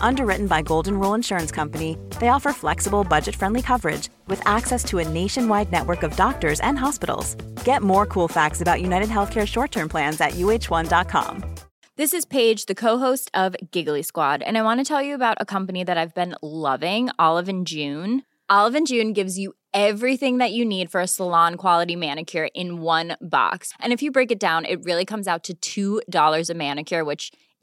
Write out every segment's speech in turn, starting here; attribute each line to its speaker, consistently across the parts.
Speaker 1: Underwritten by Golden Rule Insurance Company, they offer flexible, budget friendly coverage with access to a nationwide network of doctors and hospitals. Get more cool facts about United Healthcare short term plans at uh1.com.
Speaker 2: This is Paige, the co host of Giggly Squad, and I want to tell you about a company that I've been loving Olive and June. Olive and June gives you everything that you need for a salon quality manicure in one box. And if you break it down, it really comes out to $2 a manicure, which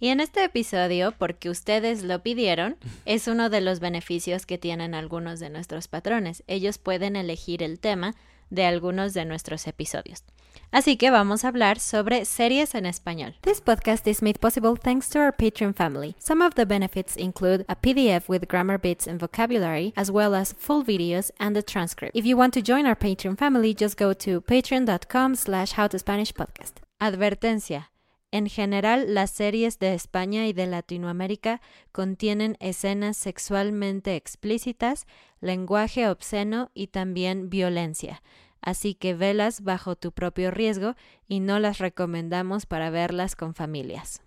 Speaker 3: Y en este episodio, porque ustedes lo pidieron, es uno de los beneficios que tienen algunos de nuestros patrones. Ellos pueden elegir el tema de algunos de nuestros episodios. Así que vamos a hablar sobre series en español. This podcast is made possible thanks to our Patreon family. Some of the benefits include a PDF with grammar bits and vocabulary, as well as full videos and a transcript. If you want to join our Patreon family, just go to patreon.com slash howtospanishpodcast. Advertencia. En general, las series de España y de Latinoamérica contienen escenas sexualmente explícitas, lenguaje obsceno y también violencia así que velas bajo tu propio riesgo y no las recomendamos para verlas con familias.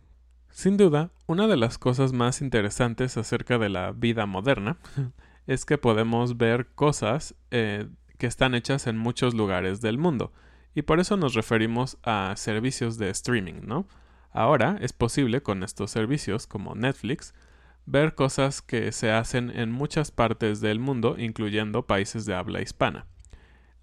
Speaker 4: Sin duda, una de las cosas más interesantes acerca de la vida moderna es que podemos ver cosas eh, que están hechas en muchos lugares del mundo, y por eso nos referimos a servicios de streaming, ¿no? Ahora es posible con estos servicios como Netflix ver cosas que se hacen en muchas partes del mundo, incluyendo países de habla hispana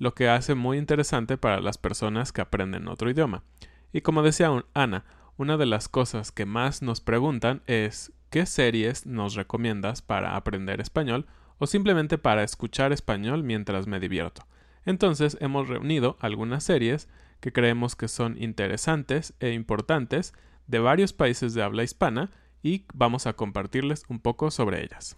Speaker 4: lo que hace muy interesante para las personas que aprenden otro idioma. Y como decía Ana, una de las cosas que más nos preguntan es ¿qué series nos recomiendas para aprender español o simplemente para escuchar español mientras me divierto? Entonces hemos reunido algunas series que creemos que son interesantes e importantes de varios países de habla hispana y vamos a compartirles un poco sobre ellas.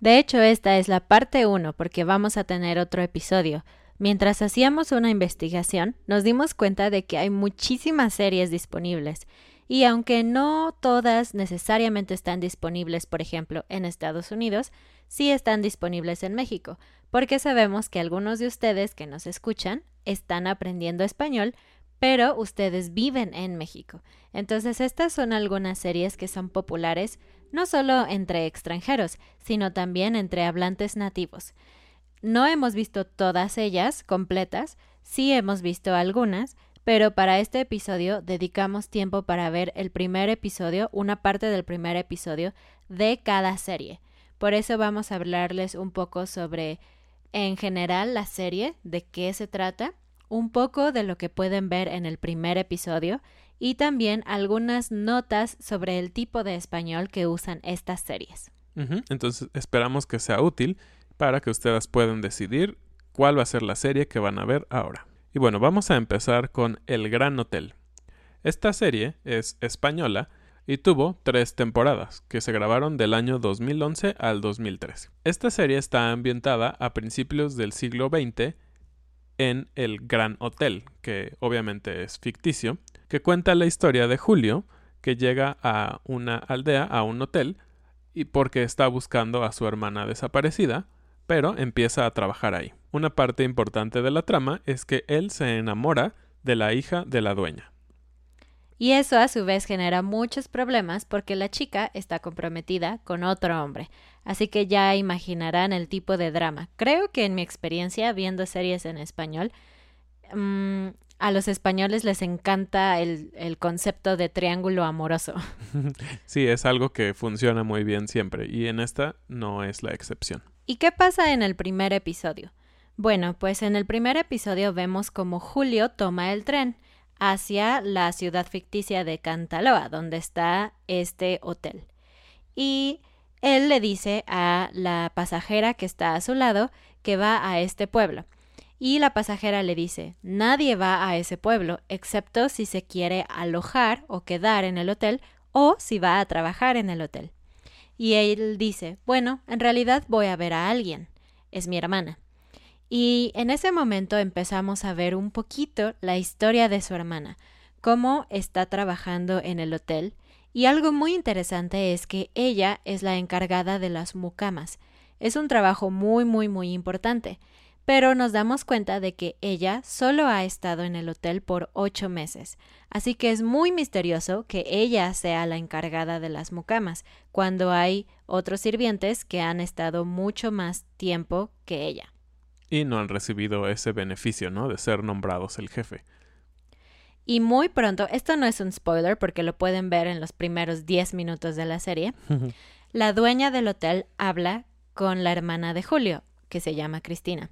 Speaker 3: De hecho, esta es la parte 1 porque vamos a tener otro episodio. Mientras hacíamos una investigación, nos dimos cuenta de que hay muchísimas series disponibles y aunque no todas necesariamente están disponibles, por ejemplo, en Estados Unidos, sí están disponibles en México, porque sabemos que algunos de ustedes que nos escuchan están aprendiendo español, pero ustedes viven en México. Entonces, estas son algunas series que son populares no solo entre extranjeros, sino también entre hablantes nativos. No hemos visto todas ellas completas, sí hemos visto algunas, pero para este episodio dedicamos tiempo para ver el primer episodio, una parte del primer episodio de cada serie. Por eso vamos a hablarles un poco sobre, en general, la serie, de qué se trata, un poco de lo que pueden ver en el primer episodio y también algunas notas sobre el tipo de español que usan estas series.
Speaker 4: Entonces esperamos que sea útil para que ustedes puedan decidir cuál va a ser la serie que van a ver ahora. Y bueno, vamos a empezar con El Gran Hotel. Esta serie es española y tuvo tres temporadas, que se grabaron del año 2011 al 2013. Esta serie está ambientada a principios del siglo XX en el Gran Hotel, que obviamente es ficticio, que cuenta la historia de Julio, que llega a una aldea, a un hotel, y porque está buscando a su hermana desaparecida, pero empieza a trabajar ahí. Una parte importante de la trama es que él se enamora de la hija de la dueña.
Speaker 3: Y eso a su vez genera muchos problemas porque la chica está comprometida con otro hombre. Así que ya imaginarán el tipo de drama. Creo que en mi experiencia viendo series en español, mm, a los españoles les encanta el, el concepto de triángulo amoroso.
Speaker 4: Sí, es algo que funciona muy bien siempre y en esta no es la excepción.
Speaker 3: ¿Y qué pasa en el primer episodio? Bueno, pues en el primer episodio vemos como Julio toma el tren hacia la ciudad ficticia de Cantaloa, donde está este hotel. Y él le dice a la pasajera que está a su lado que va a este pueblo. Y la pasajera le dice, nadie va a ese pueblo, excepto si se quiere alojar o quedar en el hotel o si va a trabajar en el hotel. Y él dice, bueno, en realidad voy a ver a alguien, es mi hermana. Y en ese momento empezamos a ver un poquito la historia de su hermana, cómo está trabajando en el hotel. Y algo muy interesante es que ella es la encargada de las mucamas. Es un trabajo muy, muy, muy importante. Pero nos damos cuenta de que ella solo ha estado en el hotel por ocho meses. Así que es muy misterioso que ella sea la encargada de las mucamas, cuando hay otros sirvientes que han estado mucho más tiempo que ella
Speaker 4: y no han recibido ese beneficio, ¿no? De ser nombrados el jefe.
Speaker 3: Y muy pronto, esto no es un spoiler porque lo pueden ver en los primeros 10 minutos de la serie, la dueña del hotel habla con la hermana de Julio, que se llama Cristina,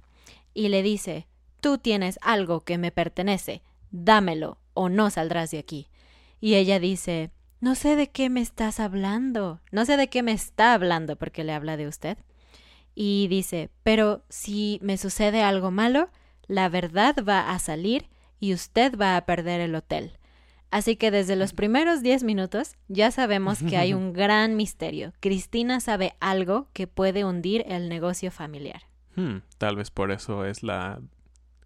Speaker 3: y le dice, tú tienes algo que me pertenece, dámelo o no saldrás de aquí. Y ella dice, no sé de qué me estás hablando, no sé de qué me está hablando porque le habla de usted y dice, pero si me sucede algo malo, la verdad va a salir y usted va a perder el hotel. Así que desde los primeros 10 minutos ya sabemos que hay un gran misterio. Cristina sabe algo que puede hundir el negocio familiar.
Speaker 4: Hmm, tal vez por eso es la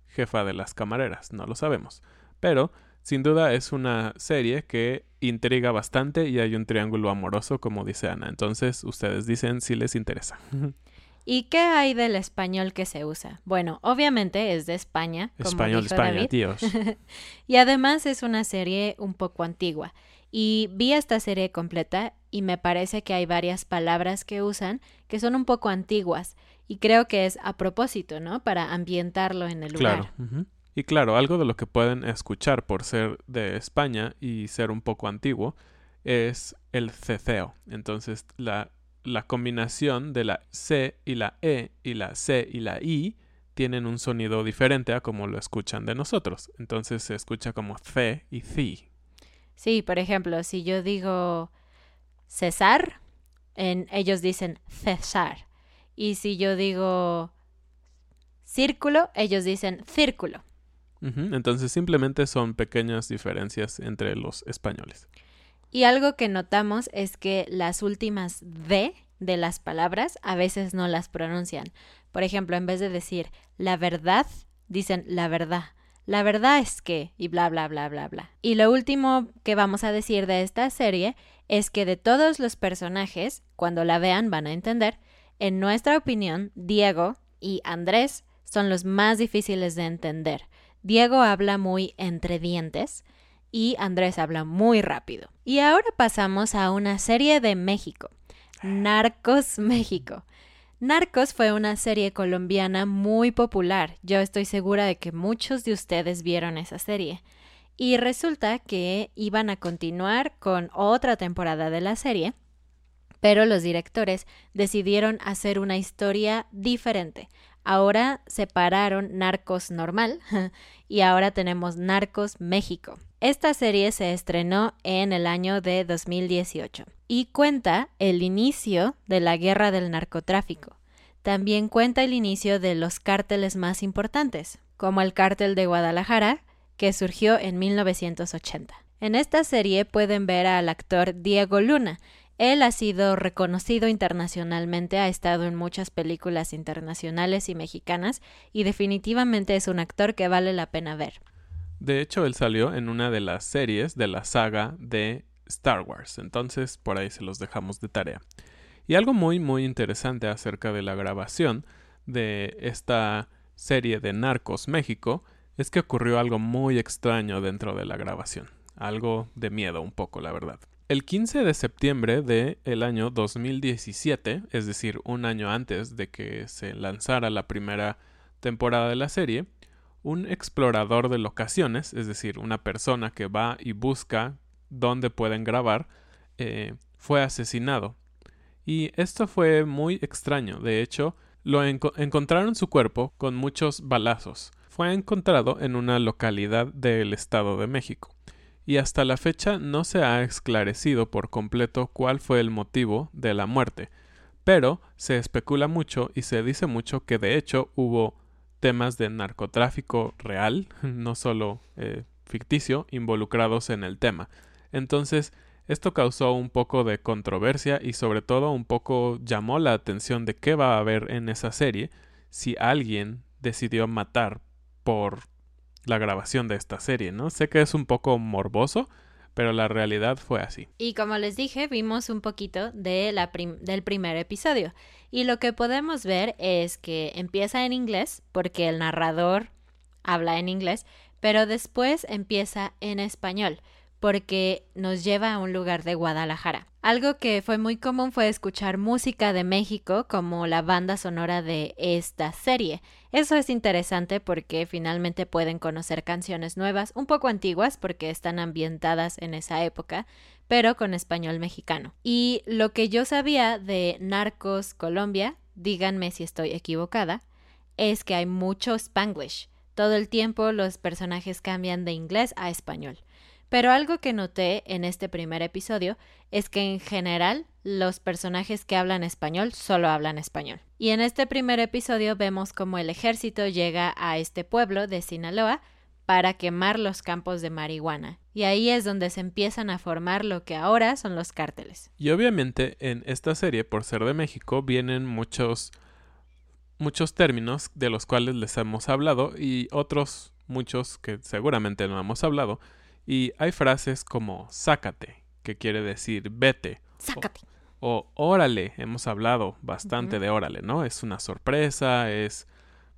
Speaker 4: jefa de las camareras, no lo sabemos. Pero, sin duda, es una serie que intriga bastante y hay un triángulo amoroso, como dice Ana. Entonces, ustedes dicen si les interesa.
Speaker 3: ¿Y qué hay del español que se usa? Bueno, obviamente es de España.
Speaker 4: Como español de España, tíos.
Speaker 3: y además es una serie un poco antigua. Y vi esta serie completa y me parece que hay varias palabras que usan que son un poco antiguas. Y creo que es a propósito, ¿no? Para ambientarlo en el lugar.
Speaker 4: Claro. Y claro, algo de lo que pueden escuchar por ser de España y ser un poco antiguo es el ceceo. Entonces, la la combinación de la C y la E y la C y la I tienen un sonido diferente a como lo escuchan de nosotros. Entonces se escucha como C y C.
Speaker 3: Sí, por ejemplo, si yo digo César, en, ellos dicen César. Y si yo digo círculo, ellos dicen círculo.
Speaker 4: Entonces simplemente son pequeñas diferencias entre los españoles.
Speaker 3: Y algo que notamos es que las últimas D de las palabras a veces no las pronuncian. Por ejemplo, en vez de decir la verdad, dicen la verdad. La verdad es que, y bla, bla, bla, bla, bla. Y lo último que vamos a decir de esta serie es que de todos los personajes, cuando la vean van a entender, en nuestra opinión, Diego y Andrés son los más difíciles de entender. Diego habla muy entre dientes, y Andrés habla muy rápido. Y ahora pasamos a una serie de México, Narcos México. Narcos fue una serie colombiana muy popular. Yo estoy segura de que muchos de ustedes vieron esa serie. Y resulta que iban a continuar con otra temporada de la serie, pero los directores decidieron hacer una historia diferente. Ahora separaron Narcos normal y ahora tenemos Narcos México. Esta serie se estrenó en el año de 2018 y cuenta el inicio de la guerra del narcotráfico. También cuenta el inicio de los cárteles más importantes, como el cártel de Guadalajara, que surgió en 1980. En esta serie pueden ver al actor Diego Luna. Él ha sido reconocido internacionalmente, ha estado en muchas películas internacionales y mexicanas y definitivamente es un actor que vale la pena ver.
Speaker 4: De hecho, él salió en una de las series de la saga de Star Wars, entonces por ahí se los dejamos de tarea. Y algo muy muy interesante acerca de la grabación de esta serie de Narcos México es que ocurrió algo muy extraño dentro de la grabación, algo de miedo un poco, la verdad. El 15 de septiembre del el año 2017, es decir, un año antes de que se lanzara la primera temporada de la serie, un explorador de locaciones, es decir, una persona que va y busca dónde pueden grabar, eh, fue asesinado. Y esto fue muy extraño. De hecho, lo encontraron su cuerpo con muchos balazos. Fue encontrado en una localidad del Estado de México. Y hasta la fecha no se ha esclarecido por completo cuál fue el motivo de la muerte. Pero se especula mucho y se dice mucho que de hecho hubo temas de narcotráfico real, no solo eh, ficticio, involucrados en el tema. Entonces, esto causó un poco de controversia y sobre todo un poco llamó la atención de qué va a haber en esa serie si alguien decidió matar por la grabación de esta serie, ¿no? Sé que es un poco morboso, pero la realidad fue así.
Speaker 3: Y como les dije, vimos un poquito de la del primer episodio. Y lo que podemos ver es que empieza en inglés, porque el narrador habla en inglés, pero después empieza en español porque nos lleva a un lugar de Guadalajara. Algo que fue muy común fue escuchar música de México como la banda sonora de esta serie. Eso es interesante porque finalmente pueden conocer canciones nuevas, un poco antiguas porque están ambientadas en esa época, pero con español mexicano. Y lo que yo sabía de Narcos Colombia, díganme si estoy equivocada, es que hay mucho spanglish. Todo el tiempo los personajes cambian de inglés a español. Pero algo que noté en este primer episodio es que en general los personajes que hablan español solo hablan español. Y en este primer episodio vemos cómo el ejército llega a este pueblo de Sinaloa para quemar los campos de marihuana. Y ahí es donde se empiezan a formar lo que ahora son los cárteles.
Speaker 4: Y obviamente en esta serie, por ser de México, vienen muchos muchos términos de los cuales les hemos hablado y otros muchos que seguramente no hemos hablado y hay frases como sácate, que quiere decir vete.
Speaker 3: Sácate.
Speaker 4: O, órale, hemos hablado bastante de órale, ¿no? Es una sorpresa, es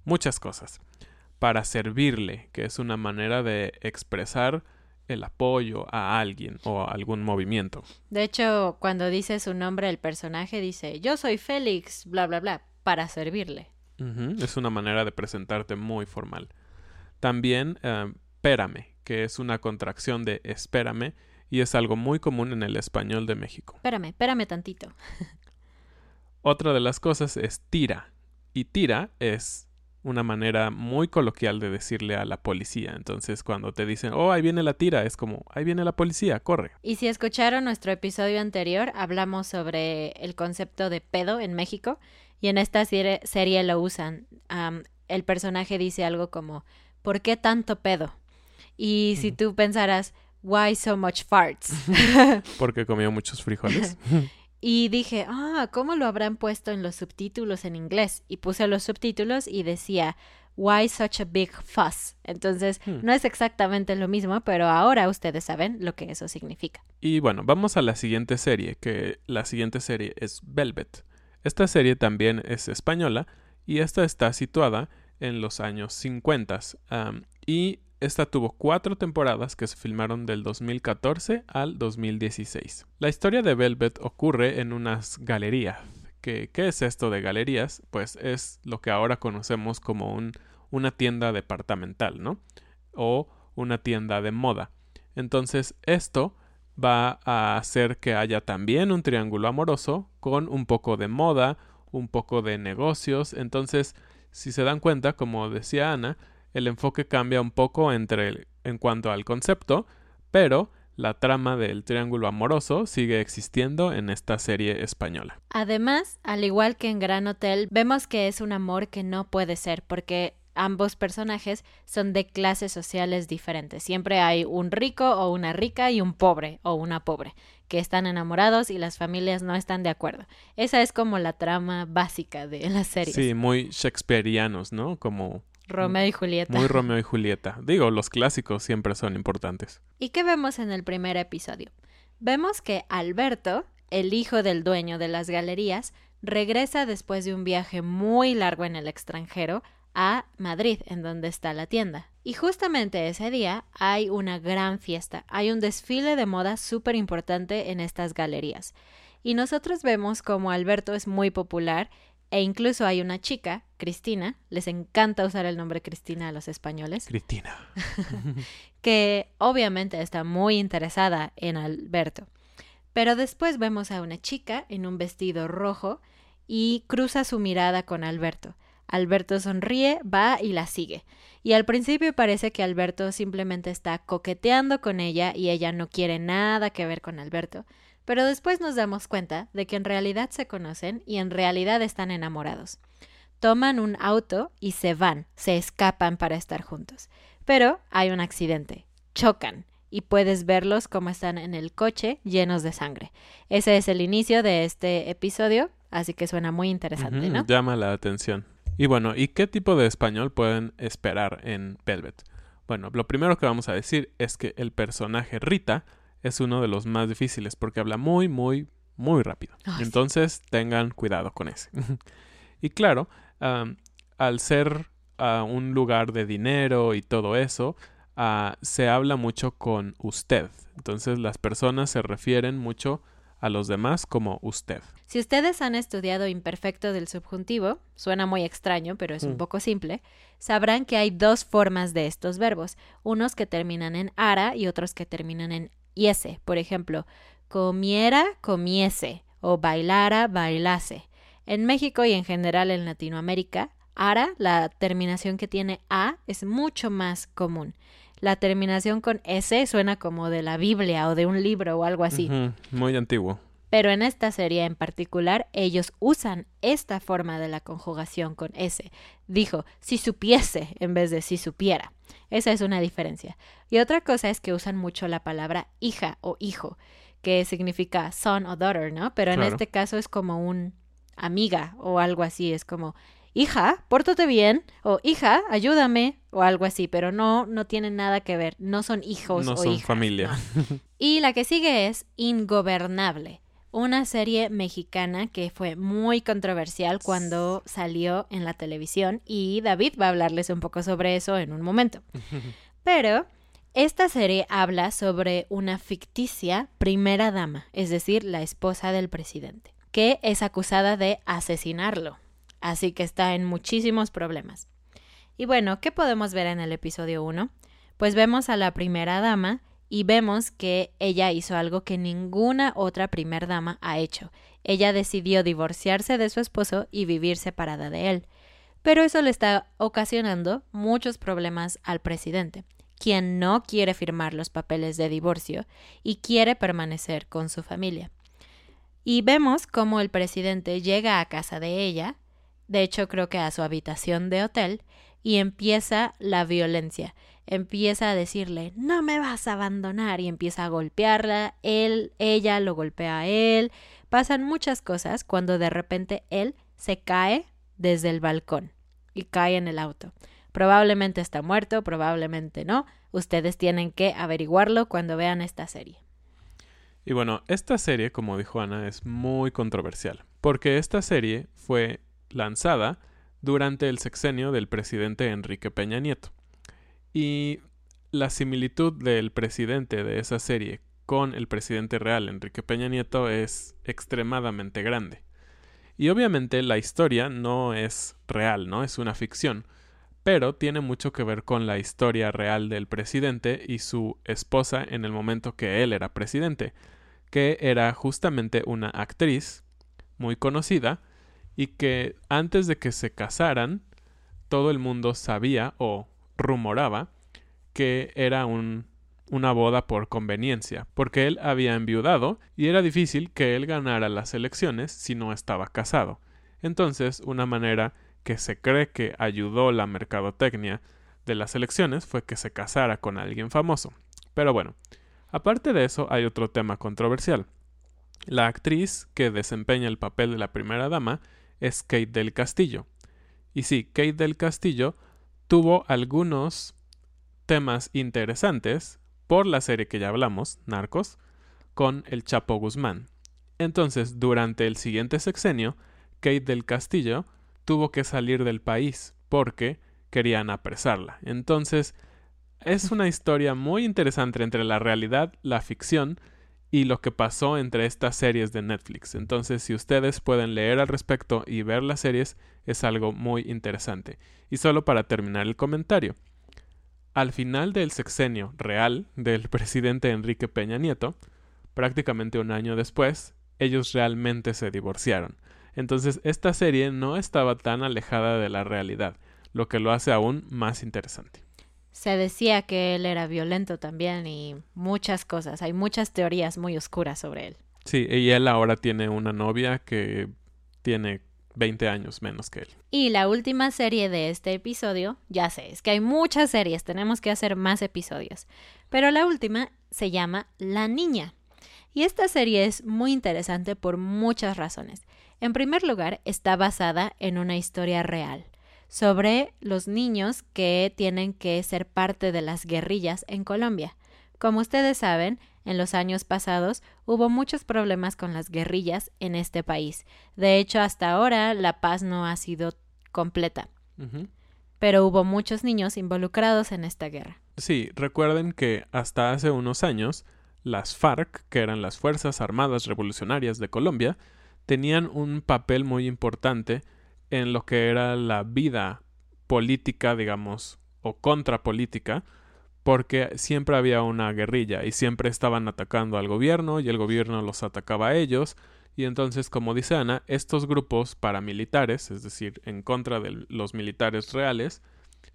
Speaker 4: muchas cosas. Para servirle, que es una manera de expresar el apoyo a alguien o a algún movimiento.
Speaker 3: De hecho, cuando dice su nombre, el personaje dice, yo soy Félix, bla, bla, bla, para servirle.
Speaker 4: Es una manera de presentarte muy formal. También, eh, espérame, que es una contracción de espérame y es algo muy común en el español de México.
Speaker 3: Espérame, espérame tantito.
Speaker 4: Otra de las cosas es tira. Y tira es una manera muy coloquial de decirle a la policía. Entonces, cuando te dicen, oh, ahí viene la tira, es como, ahí viene la policía, corre.
Speaker 3: Y si escucharon nuestro episodio anterior, hablamos sobre el concepto de pedo en México. Y en esta serie, lo usan. el personaje dice algo como, ¿por qué tanto pedo? Y si tú pensaras, why so much farts?
Speaker 4: Porque comió muchos frijoles.
Speaker 3: y dije, ah, ¿cómo lo habrán puesto en los subtítulos en inglés? Y puse los subtítulos y decía, why such a big fuss? Entonces, hmm. no es exactamente lo mismo, pero ahora ustedes saben lo que eso significa.
Speaker 4: Y bueno, vamos a la siguiente serie, que la siguiente serie es Velvet. Esta serie también es española y esta está situada en los años 50 y esta tuvo cuatro temporadas que se filmaron del 2014 al 2016. La historia de Velvet ocurre en unas galerías. ¿Qué, ¿Qué, es esto de galerías? Pues es lo que ahora conocemos como un, una tienda departamental, ¿no? O una tienda de moda. Entonces esto va a hacer que haya también un triángulo amoroso con un poco de moda, un poco de negocios. Entonces, si se dan cuenta, como decía Ana, el enfoque cambia un poco entre en cuanto al concepto, pero la trama del triángulo amoroso sigue existiendo en esta serie española.
Speaker 3: Además, al igual que en Gran Hotel, vemos que es un amor que no puede ser, porque ambos personajes son de clases sociales diferentes. Siempre hay un rico o una rica y un pobre o una pobre que están enamorados y las familias no están de acuerdo. Esa es como la trama básica de la serie.
Speaker 4: Sí, muy shakespearianos, ¿no? Como
Speaker 3: Romeo y Julieta.
Speaker 4: Muy Romeo y Julieta. Digo, los clásicos siempre son importantes.
Speaker 3: ¿Y qué vemos en el primer episodio? Vemos que Alberto, el hijo del dueño de las galerías, regresa después de un viaje muy largo en el extranjero a Madrid, en donde está la tienda. Y justamente ese día hay una gran fiesta, hay un desfile de moda súper importante en estas galerías. Y nosotros vemos como Alberto es muy popular e incluso hay una chica, Cristina, les encanta usar el nombre Cristina a los españoles.
Speaker 4: Cristina.
Speaker 3: que obviamente está muy interesada en Alberto. Pero después vemos a una chica en un vestido rojo y cruza su mirada con Alberto. Alberto sonríe, va y la sigue. Y al principio parece que Alberto simplemente está coqueteando con ella y ella no quiere nada que ver con Alberto. Pero después nos damos cuenta de que en realidad se conocen y en realidad están enamorados. Toman un auto y se van, se escapan para estar juntos. Pero hay un accidente, chocan y puedes verlos como están en el coche llenos de sangre. Ese es el inicio de este episodio, así que suena muy interesante, ¿no?
Speaker 4: Llama la atención. Y bueno, ¿y qué tipo de español pueden esperar en Velvet? Bueno, lo primero que vamos a decir es que el personaje Rita es uno de los más difíciles porque habla muy, muy, muy rápido. Entonces tengan cuidado con ese. y claro, al ser un lugar de dinero y todo eso, Ah, se habla mucho con usted. Entonces las personas se refieren mucho a los demás como usted.
Speaker 3: Si ustedes han estudiado imperfecto del subjuntivo, suena muy extraño, pero es un mm. poco simple, sabrán que hay dos formas de estos verbos, unos que terminan en ara y otros que terminan en iese. Por ejemplo, comiera, comiese o bailara, bailase. En México y en general en Latinoamérica, ara, la terminación que tiene a, es mucho más común la terminación con S suena como de la Biblia o de un libro o algo así.
Speaker 4: Muy antiguo.
Speaker 3: Pero en esta serie en particular, ellos usan esta forma de la conjugación con S. Dijo, si supiese en vez de si supiera. Esa es una diferencia. Y otra cosa es que usan mucho la palabra hija o hijo, que significa son o daughter, ¿no? Pero en este caso es como un amiga o algo así. Es como, hija, pórtate bien, o hija, ayúdame, o algo así, pero no, no tienen nada que ver, no son hijos
Speaker 4: no
Speaker 3: o
Speaker 4: son familia.
Speaker 3: y la que sigue es Ingobernable, una serie mexicana que fue muy controversial cuando salió en la televisión y David va a hablarles un poco sobre eso en un momento. Pero esta serie habla sobre una ficticia primera dama, es decir, la esposa del presidente, que es acusada de asesinarlo así que está en muchísimos problemas. Y bueno, ¿qué podemos ver en el episodio 1? Pues vemos a la primera dama y vemos que ella hizo algo que ninguna otra primera dama ha hecho. Ella decidió divorciarse de su esposo y vivir separada de él. Pero eso le está ocasionando muchos problemas al presidente, quien no quiere firmar los papeles de divorcio y quiere permanecer con su familia. Y vemos cómo el presidente llega a casa de ella de hecho creo que a su habitación de hotel, y empieza la violencia. Empieza a decirle, no me vas a abandonar, y empieza a golpearla, él, ella lo golpea a él. Pasan muchas cosas cuando de repente él se cae desde el balcón y cae en el auto. Probablemente está muerto, probablemente no. Ustedes tienen que averiguarlo cuando vean esta serie.
Speaker 4: Y bueno, esta serie, como dijo Ana, es muy controversial, porque esta serie fue lanzada durante el sexenio del presidente Enrique Peña Nieto. Y la similitud del presidente de esa serie con el presidente real Enrique Peña Nieto es extremadamente grande. Y obviamente la historia no es real, ¿no? Es una ficción, pero tiene mucho que ver con la historia real del presidente y su esposa en el momento que él era presidente, que era justamente una actriz muy conocida y que antes de que se casaran, todo el mundo sabía o rumoraba que era un, una boda por conveniencia, porque él había enviudado y era difícil que él ganara las elecciones si no estaba casado. Entonces, una manera que se cree que ayudó la mercadotecnia de las elecciones fue que se casara con alguien famoso. Pero bueno, aparte de eso hay otro tema controversial. La actriz que desempeña el papel de la primera dama es Kate del Castillo. Y sí, Kate del Castillo tuvo algunos temas interesantes por la serie que ya hablamos, Narcos, con el Chapo Guzmán. Entonces, durante el siguiente sexenio, Kate del Castillo tuvo que salir del país porque querían apresarla. Entonces, es una historia muy interesante entre la realidad, la ficción y lo que pasó entre estas series de Netflix. Entonces, si ustedes pueden leer al respecto y ver las series, es algo muy interesante. Y solo para terminar el comentario. Al final del sexenio real del presidente Enrique Peña Nieto, prácticamente un año después, ellos realmente se divorciaron. Entonces, esta serie no estaba tan alejada de la realidad, lo que lo hace aún más interesante.
Speaker 3: Se decía que él era violento también y muchas cosas. Hay muchas teorías muy oscuras sobre él.
Speaker 4: Sí, y él ahora tiene una novia que tiene 20 años menos que él.
Speaker 3: Y la última serie de este episodio, ya sé, es que hay muchas series, tenemos que hacer más episodios. Pero la última se llama La Niña. Y esta serie es muy interesante por muchas razones. En primer lugar, está basada en una historia real sobre los niños que tienen que ser parte de las guerrillas en Colombia. Como ustedes saben, en los años pasados hubo muchos problemas con las guerrillas en este país. De hecho, hasta ahora la paz no ha sido completa. Pero hubo muchos niños involucrados en esta guerra.
Speaker 4: Sí, recuerden que hasta hace unos años las FARC, que eran las Fuerzas Armadas Revolucionarias de Colombia, tenían un papel muy importante en lo que era la vida política, digamos, o contrapolítica, porque siempre había una guerrilla y siempre estaban atacando al gobierno y el gobierno los atacaba a ellos. Y entonces, como dice Ana, estos grupos paramilitares, es decir, en contra de los militares reales,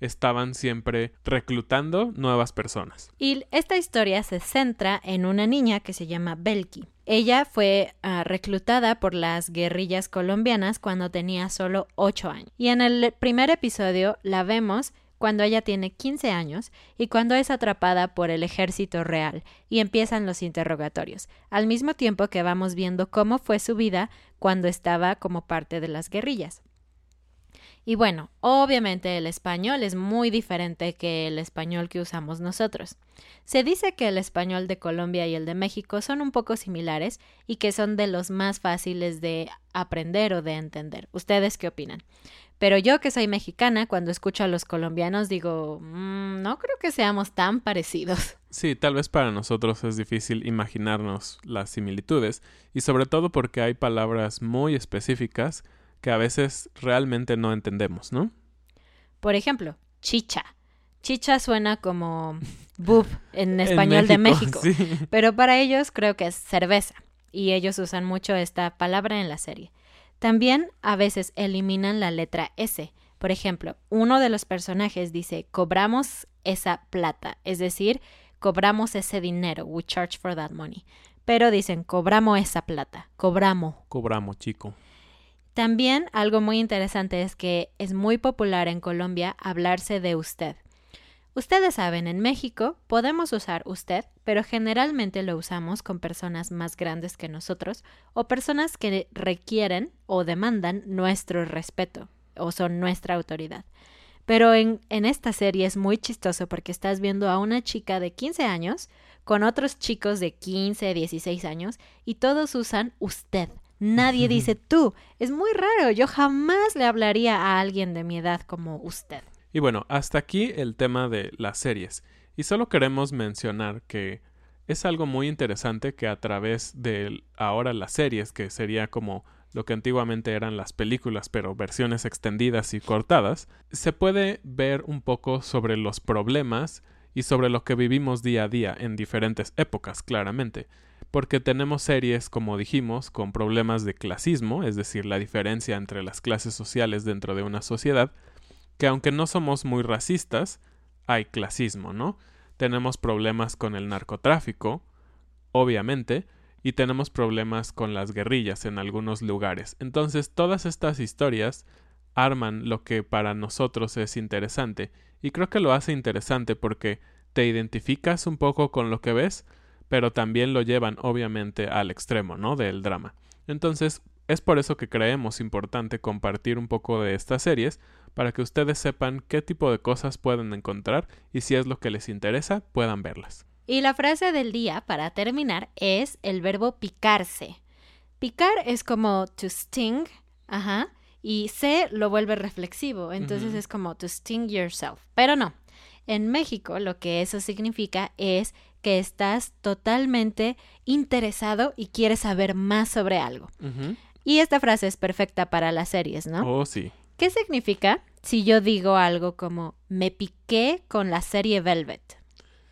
Speaker 4: estaban siempre reclutando nuevas personas.
Speaker 3: Y esta historia se centra en una niña que se llama Belki. Ella fue ah, reclutada por las guerrillas colombianas cuando tenía solo 8 años. Y en el primer episodio la vemos cuando ella tiene 15 años y cuando es atrapada por el ejército real y empiezan los interrogatorios, al mismo tiempo que vamos viendo cómo fue su vida cuando estaba como parte de las guerrillas. Y bueno, obviamente el español es muy diferente que el español que usamos nosotros. Se dice que el español de Colombia y el de México son un poco similares y que son de los más fáciles de aprender o de entender. ¿Ustedes qué opinan? Pero yo que soy mexicana, cuando escucho a los colombianos digo, mm, no creo que seamos tan parecidos.
Speaker 4: Sí, tal vez para nosotros es difícil imaginarnos las similitudes, y sobre todo porque hay palabras muy específicas que a veces realmente no entendemos, ¿no?
Speaker 3: Por ejemplo, chicha. Chicha suena como bub en español de México, pero para ellos creo que es cerveza y ellos usan mucho esta palabra en la serie. También a veces eliminan la letra S. Por ejemplo, uno de los personajes dice cobramos esa plata, es decir, cobramos ese dinero, we charge for that money. Pero dicen cobramos esa plata, cobramos.
Speaker 4: Cobramos, chico.
Speaker 3: También algo muy interesante es que es muy popular en Colombia hablarse de usted. Ustedes saben, en México podemos usar usted, pero generalmente lo usamos con personas más grandes que nosotros o personas que requieren o demandan nuestro respeto o son nuestra autoridad. Pero en, en, esta serie es muy chistoso porque estás viendo a una chica de 15 años con otros chicos de 15, 16 años y todos usan usted. Nadie dice tú. Es muy raro. Yo jamás le hablaría a alguien de mi edad como usted.
Speaker 4: Y bueno, hasta aquí el tema de las series. Y solo queremos mencionar que es algo muy interesante que a través de ahora las series, que sería como lo que antiguamente eran las películas, pero versiones extendidas y cortadas, se puede ver un poco sobre los problemas y sobre lo que vivimos día a día en diferentes épocas, claramente porque tenemos series, como dijimos, con problemas de clasismo, es decir, la diferencia entre las clases sociales dentro de una sociedad, que aunque no somos muy racistas, hay clasismo, ¿no? Tenemos problemas con el narcotráfico, obviamente, y tenemos problemas con las guerrillas en algunos lugares. Entonces, todas estas historias arman lo que para nosotros es interesante. Y creo que lo hace interesante porque te identificas un poco con lo que ves, pero también lo llevan obviamente al extremo, ¿no? Del drama. Entonces, es por eso que creemos importante compartir un poco de estas series para que ustedes sepan qué tipo de cosas pueden encontrar y si es lo que les interesa, puedan verlas.
Speaker 3: Y la frase del día, para terminar, es el verbo picarse. Picar es como to sting, ajá, y se lo vuelve reflexivo, entonces es como to sting yourself. Pero no, en México lo que eso significa es que estás totalmente interesado y quieres saber más sobre algo. Y esta frase es perfecta para las series, ¿no?
Speaker 4: Oh, sí.
Speaker 3: ¿Qué significa si yo digo algo como me piqué con la serie Velvet?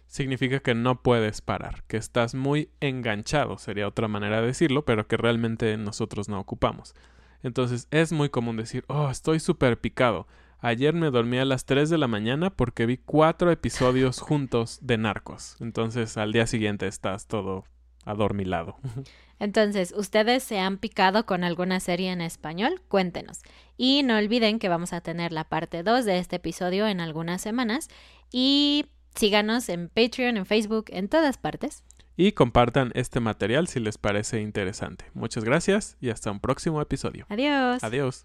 Speaker 4: Significa que no puedes parar, que estás muy enganchado, sería otra manera de decirlo, pero que realmente nosotros no ocupamos. Entonces es muy común decir, oh, estoy súper picado. Ayer me dormí a las 3 de la mañana porque vi cuatro episodios juntos de Narcos. Entonces al día siguiente estás todo adormilado.
Speaker 3: Entonces, ¿ustedes se han picado con alguna serie en español? Cuéntenos. Y no olviden que vamos a tener la parte 2 de este episodio en algunas semanas. Y síganos en Patreon, en Facebook, en todas partes.
Speaker 4: Y compartan este material si les parece interesante. Muchas gracias y hasta un próximo episodio.
Speaker 3: Adiós.
Speaker 4: Adiós.